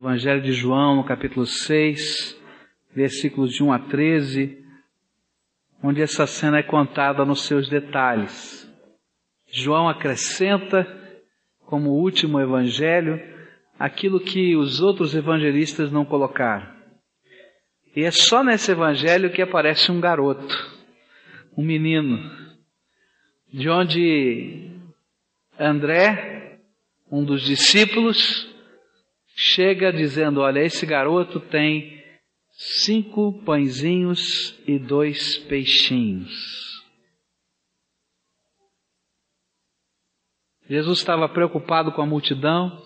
Evangelho de João, capítulo 6, versículos de 1 a 13, onde essa cena é contada nos seus detalhes. João acrescenta, como último evangelho, aquilo que os outros evangelistas não colocaram. E é só nesse evangelho que aparece um garoto, um menino, de onde André, um dos discípulos, chega dizendo: Olha, esse garoto tem cinco pãezinhos e dois peixinhos. Jesus estava preocupado com a multidão,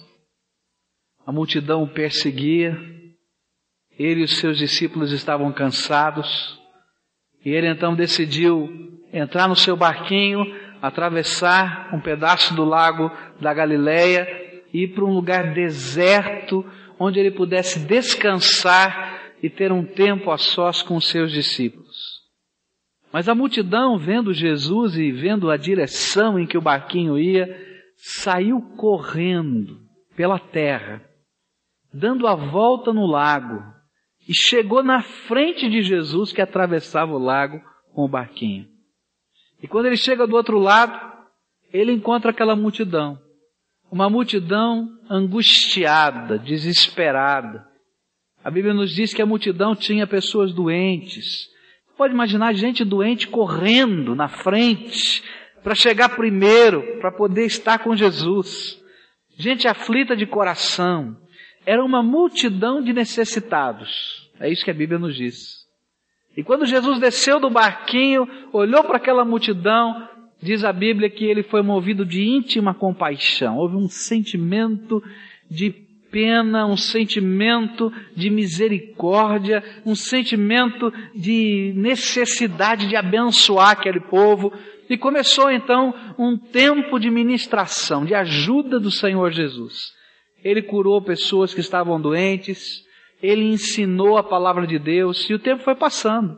a multidão o perseguia, ele e os seus discípulos estavam cansados, e ele então decidiu entrar no seu barquinho, atravessar um pedaço do lago da Galileia ir para um lugar deserto, onde ele pudesse descansar e ter um tempo a sós com seus discípulos. Mas a multidão, vendo Jesus e vendo a direção em que o barquinho ia, saiu correndo pela terra, dando a volta no lago, e chegou na frente de Jesus que atravessava o lago com o barquinho. E quando ele chega do outro lado, ele encontra aquela multidão uma multidão angustiada, desesperada. A Bíblia nos diz que a multidão tinha pessoas doentes. Pode imaginar gente doente correndo na frente para chegar primeiro, para poder estar com Jesus. Gente aflita de coração. Era uma multidão de necessitados. É isso que a Bíblia nos diz. E quando Jesus desceu do barquinho, olhou para aquela multidão, Diz a Bíblia que ele foi movido de íntima compaixão. Houve um sentimento de pena, um sentimento de misericórdia, um sentimento de necessidade de abençoar aquele povo. E começou então um tempo de ministração, de ajuda do Senhor Jesus. Ele curou pessoas que estavam doentes, ele ensinou a palavra de Deus e o tempo foi passando.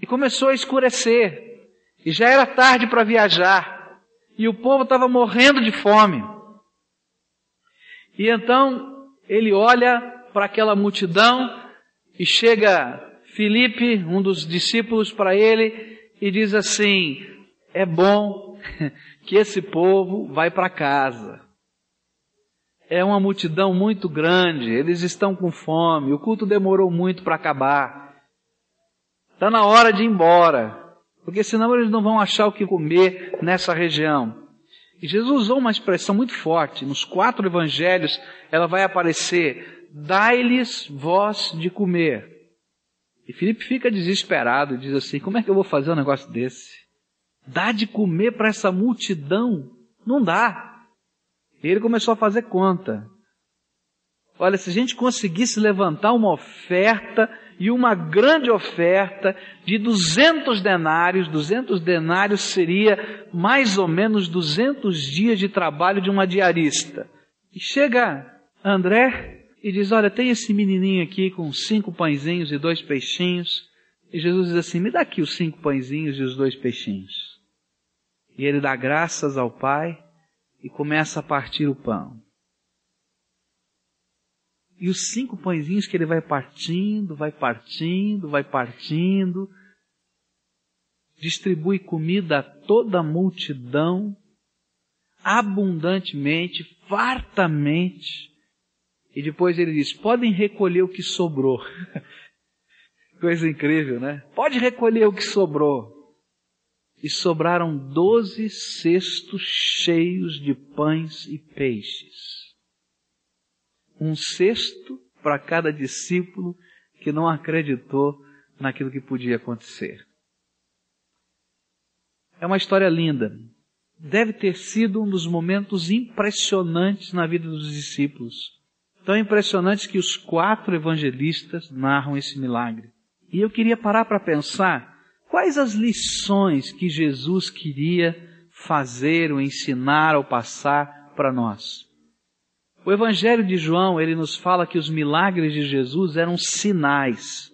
E começou a escurecer. E já era tarde para viajar. E o povo estava morrendo de fome. E então ele olha para aquela multidão e chega Filipe, um dos discípulos, para ele e diz assim: É bom que esse povo vai para casa. É uma multidão muito grande, eles estão com fome, o culto demorou muito para acabar. Está na hora de ir embora porque senão eles não vão achar o que comer nessa região. E Jesus usou uma expressão muito forte, nos quatro evangelhos ela vai aparecer, dai-lhes voz de comer. E Filipe fica desesperado e diz assim, como é que eu vou fazer um negócio desse? Dá de comer para essa multidão? Não dá. E ele começou a fazer conta. Olha, se a gente conseguisse levantar uma oferta e uma grande oferta de 200 denários. 200 denários seria mais ou menos 200 dias de trabalho de uma diarista. E chega André e diz: Olha, tem esse menininho aqui com cinco pãezinhos e dois peixinhos. E Jesus diz assim: Me dá aqui os cinco pãezinhos e os dois peixinhos. E ele dá graças ao Pai e começa a partir o pão. E os cinco pãezinhos que ele vai partindo, vai partindo, vai partindo, distribui comida a toda a multidão, abundantemente, fartamente. E depois ele diz: podem recolher o que sobrou. Coisa incrível, né? Pode recolher o que sobrou. E sobraram doze cestos cheios de pães e peixes um cesto para cada discípulo que não acreditou naquilo que podia acontecer. É uma história linda. Deve ter sido um dos momentos impressionantes na vida dos discípulos. Tão impressionantes que os quatro evangelistas narram esse milagre. E eu queria parar para pensar quais as lições que Jesus queria fazer ou ensinar ou passar para nós. O Evangelho de João, ele nos fala que os milagres de Jesus eram sinais.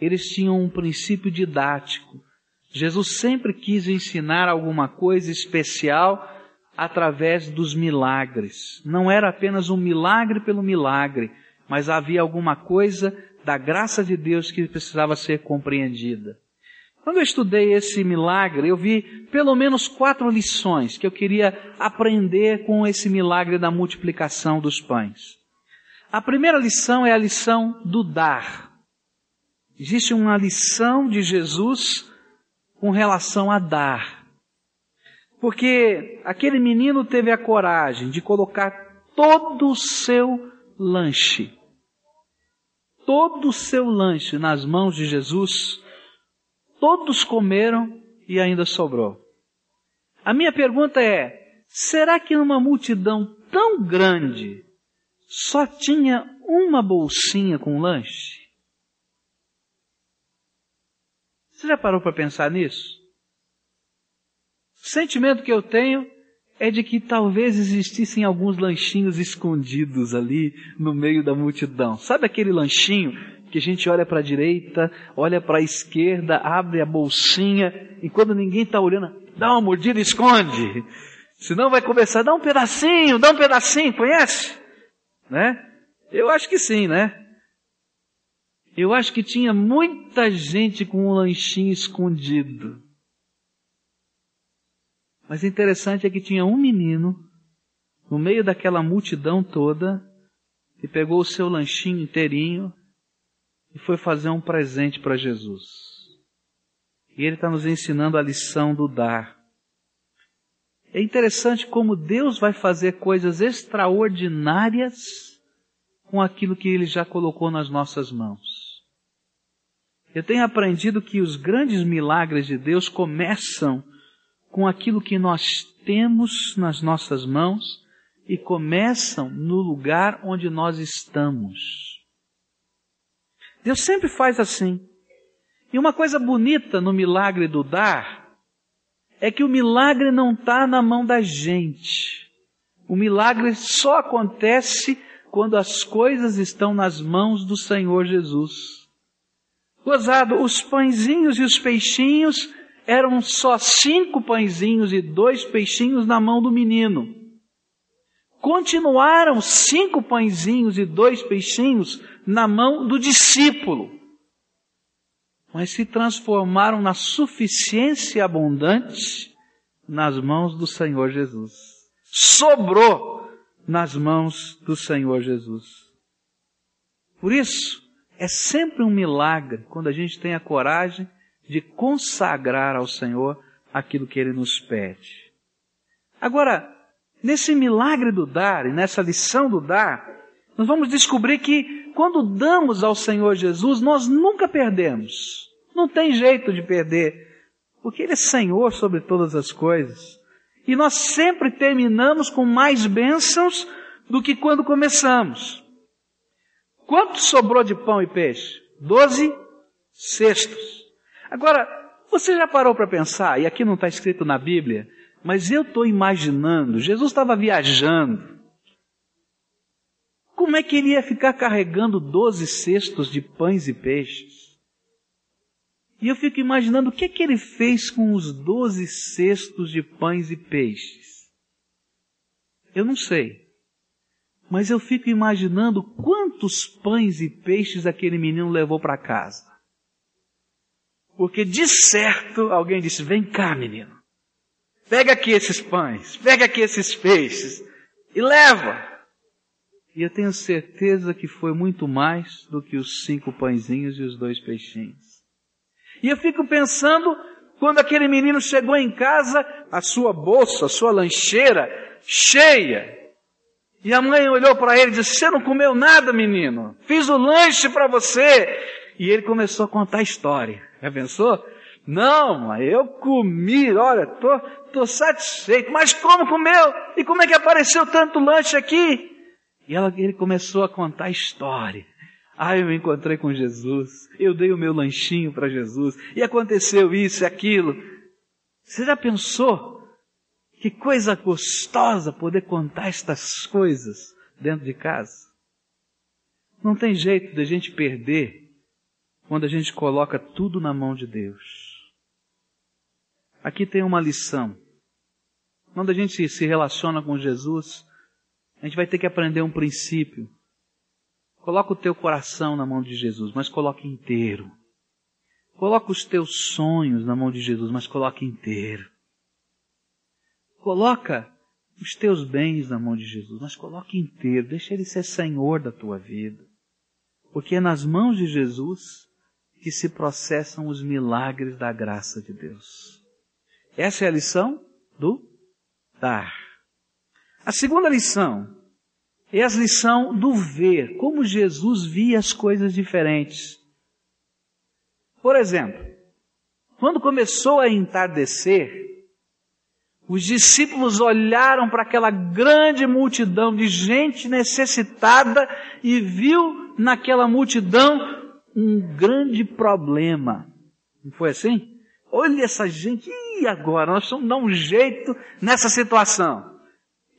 Eles tinham um princípio didático. Jesus sempre quis ensinar alguma coisa especial através dos milagres. Não era apenas um milagre pelo milagre, mas havia alguma coisa da graça de Deus que precisava ser compreendida. Quando eu estudei esse milagre, eu vi pelo menos quatro lições que eu queria aprender com esse milagre da multiplicação dos pães. A primeira lição é a lição do dar. Existe uma lição de Jesus com relação a dar. Porque aquele menino teve a coragem de colocar todo o seu lanche, todo o seu lanche nas mãos de Jesus Todos comeram e ainda sobrou. A minha pergunta é: será que numa multidão tão grande só tinha uma bolsinha com lanche? Você já parou para pensar nisso? O sentimento que eu tenho é de que talvez existissem alguns lanchinhos escondidos ali no meio da multidão. Sabe aquele lanchinho que a gente olha para a direita, olha para a esquerda, abre a bolsinha e quando ninguém está olhando, dá uma mordida e esconde. Senão vai começar, dá um pedacinho, dá um pedacinho, conhece? Né? Eu acho que sim, né? Eu acho que tinha muita gente com um lanchinho escondido. Mas interessante é que tinha um menino no meio daquela multidão toda que pegou o seu lanchinho inteirinho e foi fazer um presente para Jesus. E ele está nos ensinando a lição do dar. É interessante como Deus vai fazer coisas extraordinárias com aquilo que Ele já colocou nas nossas mãos. Eu tenho aprendido que os grandes milagres de Deus começam com aquilo que nós temos nas nossas mãos e começam no lugar onde nós estamos. Deus sempre faz assim. E uma coisa bonita no milagre do dar é que o milagre não está na mão da gente. O milagre só acontece quando as coisas estão nas mãos do Senhor Jesus. Gozado, os pãezinhos e os peixinhos eram só cinco pãezinhos e dois peixinhos na mão do menino. Continuaram cinco pãezinhos e dois peixinhos na mão do discípulo, mas se transformaram na suficiência abundante nas mãos do Senhor Jesus. Sobrou nas mãos do Senhor Jesus. Por isso, é sempre um milagre quando a gente tem a coragem de consagrar ao Senhor aquilo que Ele nos pede. Agora, nesse milagre do dar e nessa lição do dar, nós vamos descobrir que quando damos ao Senhor Jesus, nós nunca perdemos. Não tem jeito de perder, porque Ele é Senhor sobre todas as coisas. E nós sempre terminamos com mais bênçãos do que quando começamos. Quanto sobrou de pão e peixe? Doze cestos. Agora, você já parou para pensar, e aqui não está escrito na Bíblia, mas eu estou imaginando, Jesus estava viajando, como é que ele ia ficar carregando doze cestos de pães e peixes? E eu fico imaginando o que é que ele fez com os doze cestos de pães e peixes. Eu não sei. Mas eu fico imaginando quantos pães e peixes aquele menino levou para casa. Porque de certo alguém disse: Vem cá, menino. Pega aqui esses pães, pega aqui esses peixes e leva. E eu tenho certeza que foi muito mais do que os cinco pãezinhos e os dois peixinhos. E eu fico pensando, quando aquele menino chegou em casa, a sua bolsa, a sua lancheira cheia. E a mãe olhou para ele e disse: Você não comeu nada, menino? Fiz o lanche para você. E ele começou a contar a história. Já pensou? Não, eu comi, olha, tô, tô satisfeito. Mas como comeu? E como é que apareceu tanto lanche aqui? E ela, ele começou a contar a história. Ah, eu me encontrei com Jesus, eu dei o meu lanchinho para Jesus, e aconteceu isso e aquilo. Você já pensou? Que coisa gostosa poder contar estas coisas dentro de casa. Não tem jeito de a gente perder quando a gente coloca tudo na mão de Deus. Aqui tem uma lição. quando a gente se relaciona com Jesus, a gente vai ter que aprender um princípio. Coloca o teu coração na mão de Jesus, mas coloque inteiro. Coloca os teus sonhos na mão de Jesus, mas coloque inteiro. Coloca os teus bens na mão de Jesus, mas coloque inteiro. Deixa Ele ser Senhor da tua vida. Porque é nas mãos de Jesus que se processam os milagres da graça de Deus. Essa é a lição do dar. A segunda lição é a lição do ver, como Jesus via as coisas diferentes. Por exemplo, quando começou a entardecer, os discípulos olharam para aquela grande multidão de gente necessitada e viu naquela multidão um grande problema. Não foi assim? Olha essa gente, e agora? Nós vamos dar um jeito nessa situação.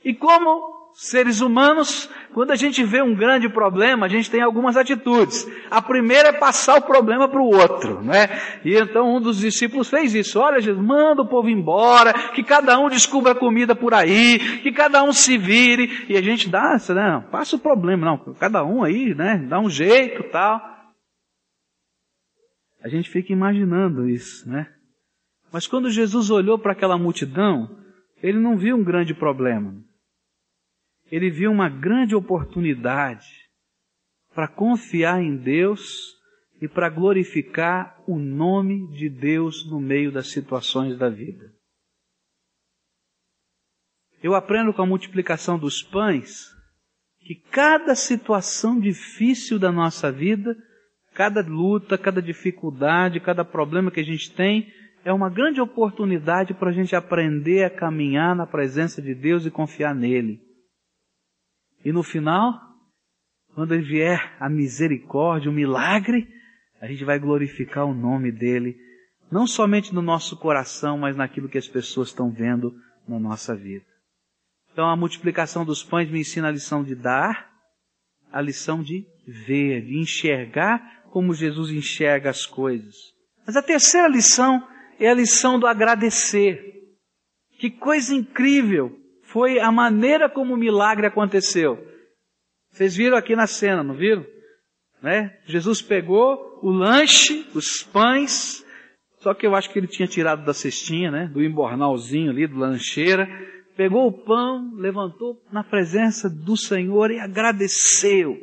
E como seres humanos, quando a gente vê um grande problema, a gente tem algumas atitudes. A primeira é passar o problema para o outro, né? E então um dos discípulos fez isso. Olha, Jesus, manda o povo embora, que cada um descubra comida por aí, que cada um se vire. E a gente dá, né? Passa o problema, não. Cada um aí, né? Dá um jeito, tal. A gente fica imaginando isso, né? Mas quando Jesus olhou para aquela multidão, ele não viu um grande problema ele viu uma grande oportunidade para confiar em Deus e para glorificar o nome de Deus no meio das situações da vida. Eu aprendo com a multiplicação dos pães que cada situação difícil da nossa vida, cada luta, cada dificuldade, cada problema que a gente tem, é uma grande oportunidade para a gente aprender a caminhar na presença de Deus e confiar nele. E no final, quando vier a misericórdia, o milagre, a gente vai glorificar o nome dele, não somente no nosso coração, mas naquilo que as pessoas estão vendo na nossa vida. Então a multiplicação dos pães me ensina a lição de dar, a lição de ver, de enxergar como Jesus enxerga as coisas. Mas a terceira lição é a lição do agradecer. Que coisa incrível! foi a maneira como o milagre aconteceu. Vocês viram aqui na cena, não viram? Né? Jesus pegou o lanche, os pães, só que eu acho que ele tinha tirado da cestinha, né? Do embornalzinho ali, do lancheira. Pegou o pão, levantou na presença do Senhor e agradeceu.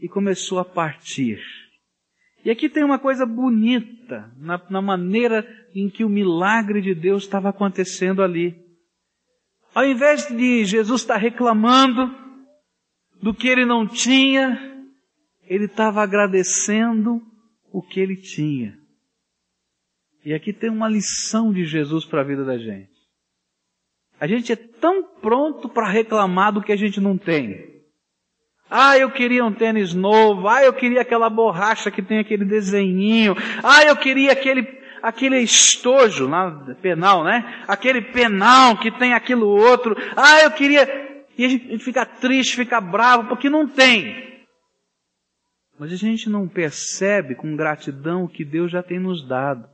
E começou a partir. E aqui tem uma coisa bonita na, na maneira em que o milagre de Deus estava acontecendo ali. Ao invés de Jesus estar reclamando do que ele não tinha, ele estava agradecendo o que ele tinha. E aqui tem uma lição de Jesus para a vida da gente. A gente é tão pronto para reclamar do que a gente não tem. Ah, eu queria um tênis novo. Ah, eu queria aquela borracha que tem aquele desenhinho. Ah, eu queria aquele aquele estojo lá, penal, né? Aquele penal que tem aquilo outro. Ah, eu queria. E a gente fica triste, fica bravo, porque não tem. Mas a gente não percebe com gratidão o que Deus já tem nos dado.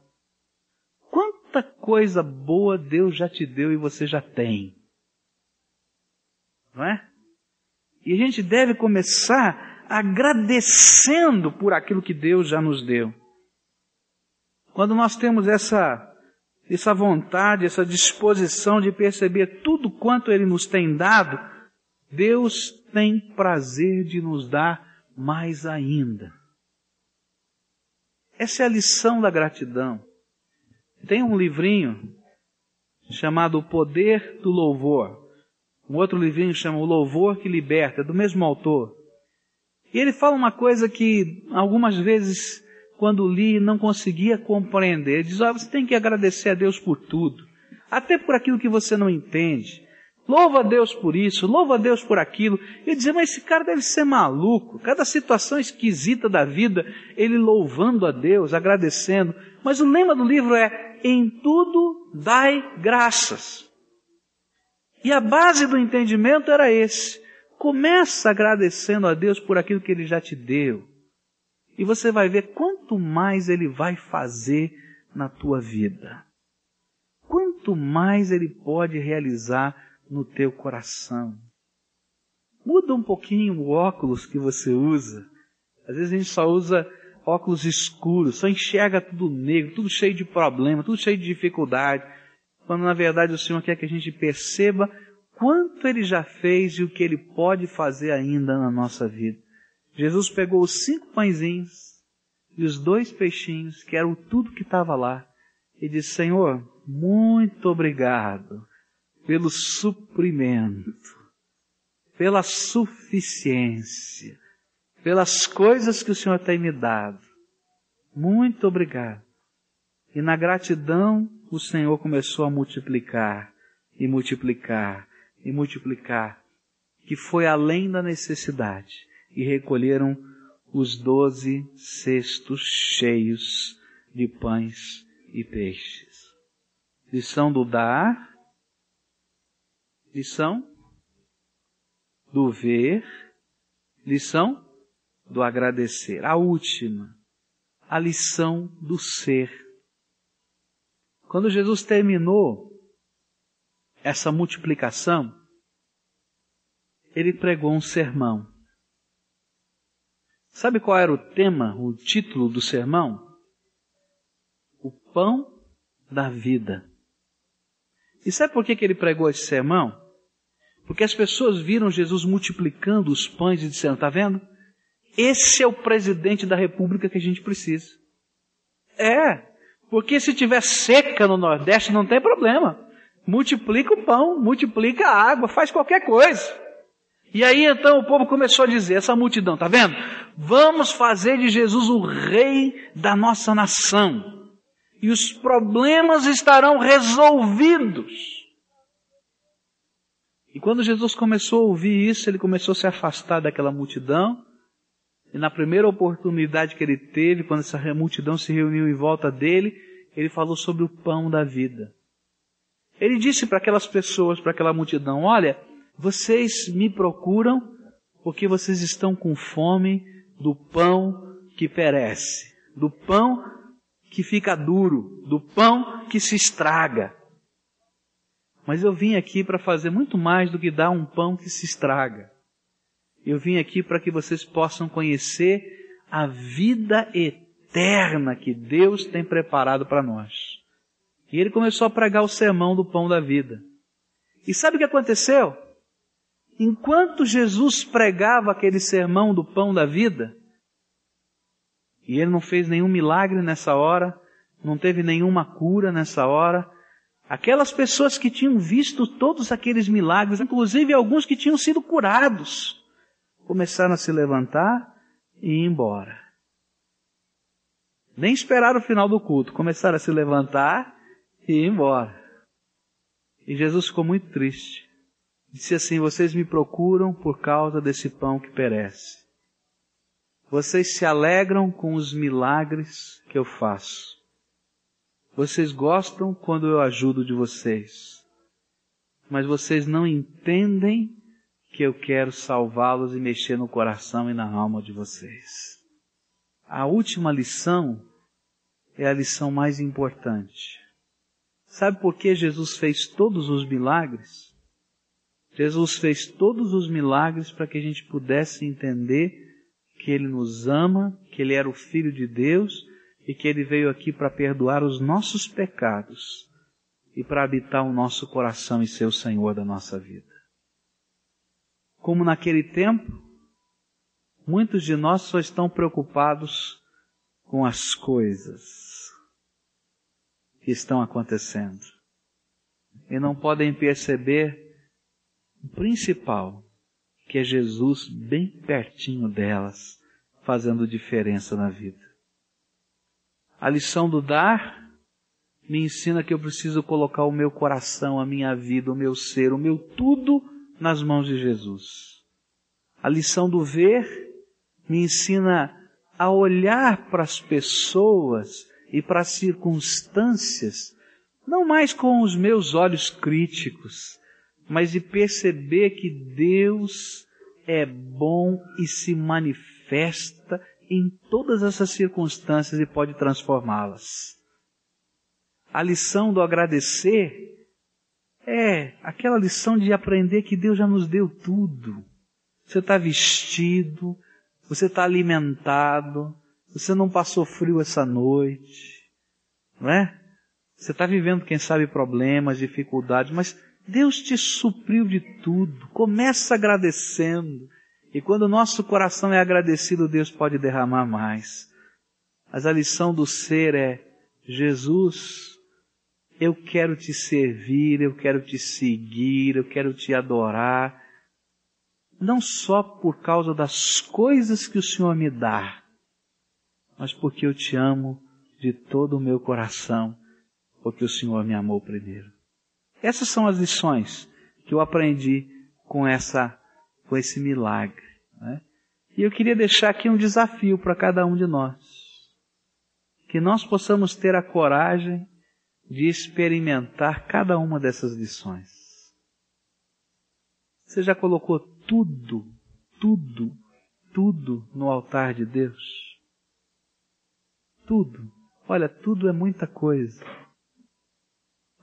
Quanta coisa boa Deus já te deu e você já tem. Não é? E a gente deve começar agradecendo por aquilo que Deus já nos deu. Quando nós temos essa, essa vontade, essa disposição de perceber tudo quanto Ele nos tem dado, Deus tem prazer de nos dar mais ainda. Essa é a lição da gratidão. Tem um livrinho chamado O Poder do Louvor. Um outro livrinho chama O Louvor que Liberta, do mesmo autor. E ele fala uma coisa que algumas vezes quando li, não conseguia compreender. Diz: oh, você tem que agradecer a Deus por tudo, até por aquilo que você não entende. Louva a Deus por isso, louva a Deus por aquilo. E dizer, mas esse cara deve ser maluco. Cada situação esquisita da vida, ele louvando a Deus, agradecendo. Mas o lema do livro é: em tudo dai graças. E a base do entendimento era esse. Começa agradecendo a Deus por aquilo que Ele já te deu. E você vai ver quanto mais Ele vai fazer na tua vida. Quanto mais Ele pode realizar no teu coração. Muda um pouquinho o óculos que você usa. Às vezes a gente só usa óculos escuros, só enxerga tudo negro, tudo cheio de problema, tudo cheio de dificuldade, quando na verdade o Senhor quer que a gente perceba quanto Ele já fez e o que Ele pode fazer ainda na nossa vida. Jesus pegou os cinco pãezinhos e os dois peixinhos, que eram tudo que estava lá, e disse, Senhor, muito obrigado pelo suprimento, pela suficiência, pelas coisas que o Senhor tem me dado. Muito obrigado. E na gratidão, o Senhor começou a multiplicar, e multiplicar, e multiplicar, que foi além da necessidade, e recolheram os doze cestos cheios de pães e peixes. Lição do dar, lição do ver, lição do agradecer. A última, a lição do ser. Quando Jesus terminou essa multiplicação, ele pregou um sermão. Sabe qual era o tema, o título do sermão? O pão da vida. E sabe por que, que ele pregou esse sermão? Porque as pessoas viram Jesus multiplicando os pães e disseram: está vendo? Esse é o presidente da república que a gente precisa. É, porque se tiver seca no Nordeste não tem problema. Multiplica o pão, multiplica a água, faz qualquer coisa. E aí então o povo começou a dizer, essa multidão, tá vendo? Vamos fazer de Jesus o rei da nossa nação. E os problemas estarão resolvidos. E quando Jesus começou a ouvir isso, ele começou a se afastar daquela multidão. E na primeira oportunidade que ele teve, quando essa multidão se reuniu em volta dele, ele falou sobre o pão da vida. Ele disse para aquelas pessoas, para aquela multidão: Olha, vocês me procuram porque vocês estão com fome do pão que perece, do pão que fica duro, do pão que se estraga. Mas eu vim aqui para fazer muito mais do que dar um pão que se estraga. Eu vim aqui para que vocês possam conhecer a vida eterna que Deus tem preparado para nós. E ele começou a pregar o sermão do pão da vida. E sabe o que aconteceu? enquanto Jesus pregava aquele sermão do pão da vida, e ele não fez nenhum milagre nessa hora, não teve nenhuma cura nessa hora, aquelas pessoas que tinham visto todos aqueles milagres, inclusive alguns que tinham sido curados, começaram a se levantar e ir embora. Nem esperaram o final do culto, começaram a se levantar e ir embora. E Jesus ficou muito triste. Disse assim: Vocês me procuram por causa desse pão que perece. Vocês se alegram com os milagres que eu faço. Vocês gostam quando eu ajudo de vocês. Mas vocês não entendem que eu quero salvá-los e mexer no coração e na alma de vocês. A última lição é a lição mais importante. Sabe por que Jesus fez todos os milagres? Jesus fez todos os milagres para que a gente pudesse entender que Ele nos ama, que Ele era o Filho de Deus e que Ele veio aqui para perdoar os nossos pecados e para habitar o nosso coração e ser o Senhor da nossa vida. Como naquele tempo, muitos de nós só estão preocupados com as coisas que estão acontecendo e não podem perceber o principal, que é Jesus bem pertinho delas, fazendo diferença na vida. A lição do dar me ensina que eu preciso colocar o meu coração, a minha vida, o meu ser, o meu tudo nas mãos de Jesus. A lição do ver me ensina a olhar para as pessoas e para as circunstâncias, não mais com os meus olhos críticos, mas de perceber que Deus é bom e se manifesta em todas essas circunstâncias e pode transformá-las. A lição do agradecer É aquela lição de aprender que Deus já nos deu tudo. Você está vestido, você está alimentado, você não passou frio essa noite, não é? Você está vivendo, quem sabe, problemas, dificuldades, mas Deus te supriu de tudo. Começa agradecendo. E quando o nosso coração é agradecido, Deus pode derramar mais. Mas a lição do ser é: Jesus, eu quero te servir, eu quero te seguir, eu quero te adorar, não só por causa das coisas que o Senhor me dá, mas porque eu te amo de todo o meu coração, porque o Senhor me amou primeiro. Essas são as lições que eu aprendi com essa, com esse milagre. Né? E eu queria deixar aqui um desafio para cada um de nós. Que nós possamos ter a coragem de experimentar cada uma dessas lições. Você já colocou tudo, tudo, tudo no altar de Deus? Tudo. Olha, tudo é muita coisa.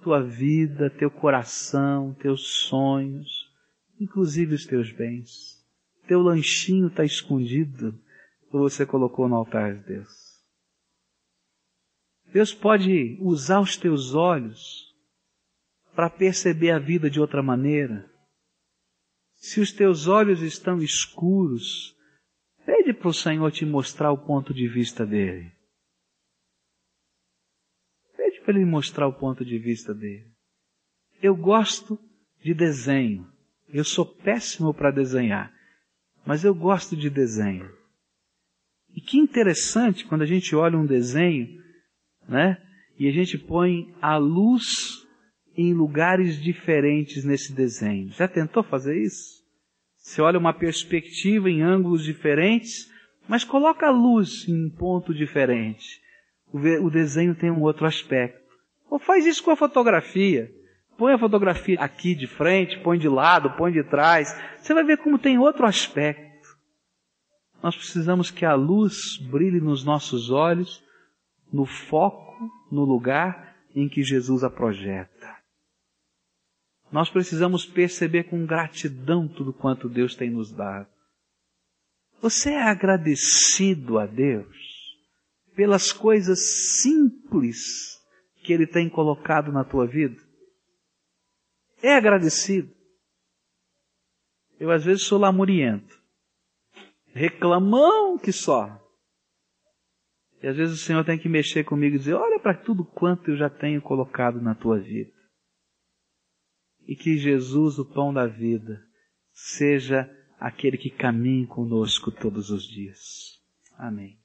Tua vida, teu coração, teus sonhos, inclusive os teus bens. Teu lanchinho está escondido, ou você colocou no altar de Deus. Deus pode usar os teus olhos para perceber a vida de outra maneira. Se os teus olhos estão escuros, pede para o Senhor te mostrar o ponto de vista dele. Pede para ele mostrar o ponto de vista dele. Eu gosto de desenho. Eu sou péssimo para desenhar, mas eu gosto de desenho. E que interessante quando a gente olha um desenho né? E a gente põe a luz em lugares diferentes nesse desenho. Já tentou fazer isso? Você olha uma perspectiva em ângulos diferentes, mas coloca a luz em um ponto diferente. O desenho tem um outro aspecto. Ou faz isso com a fotografia. Põe a fotografia aqui de frente, põe de lado, põe de trás. Você vai ver como tem outro aspecto. Nós precisamos que a luz brilhe nos nossos olhos no foco, no lugar em que Jesus a projeta. Nós precisamos perceber com gratidão tudo quanto Deus tem nos dado. Você é agradecido a Deus pelas coisas simples que Ele tem colocado na tua vida? É agradecido? Eu às vezes sou lamuriento, reclamão que só. E às vezes o Senhor tem que mexer comigo e dizer: olha para tudo quanto eu já tenho colocado na tua vida. E que Jesus, o pão da vida, seja aquele que caminhe conosco todos os dias. Amém.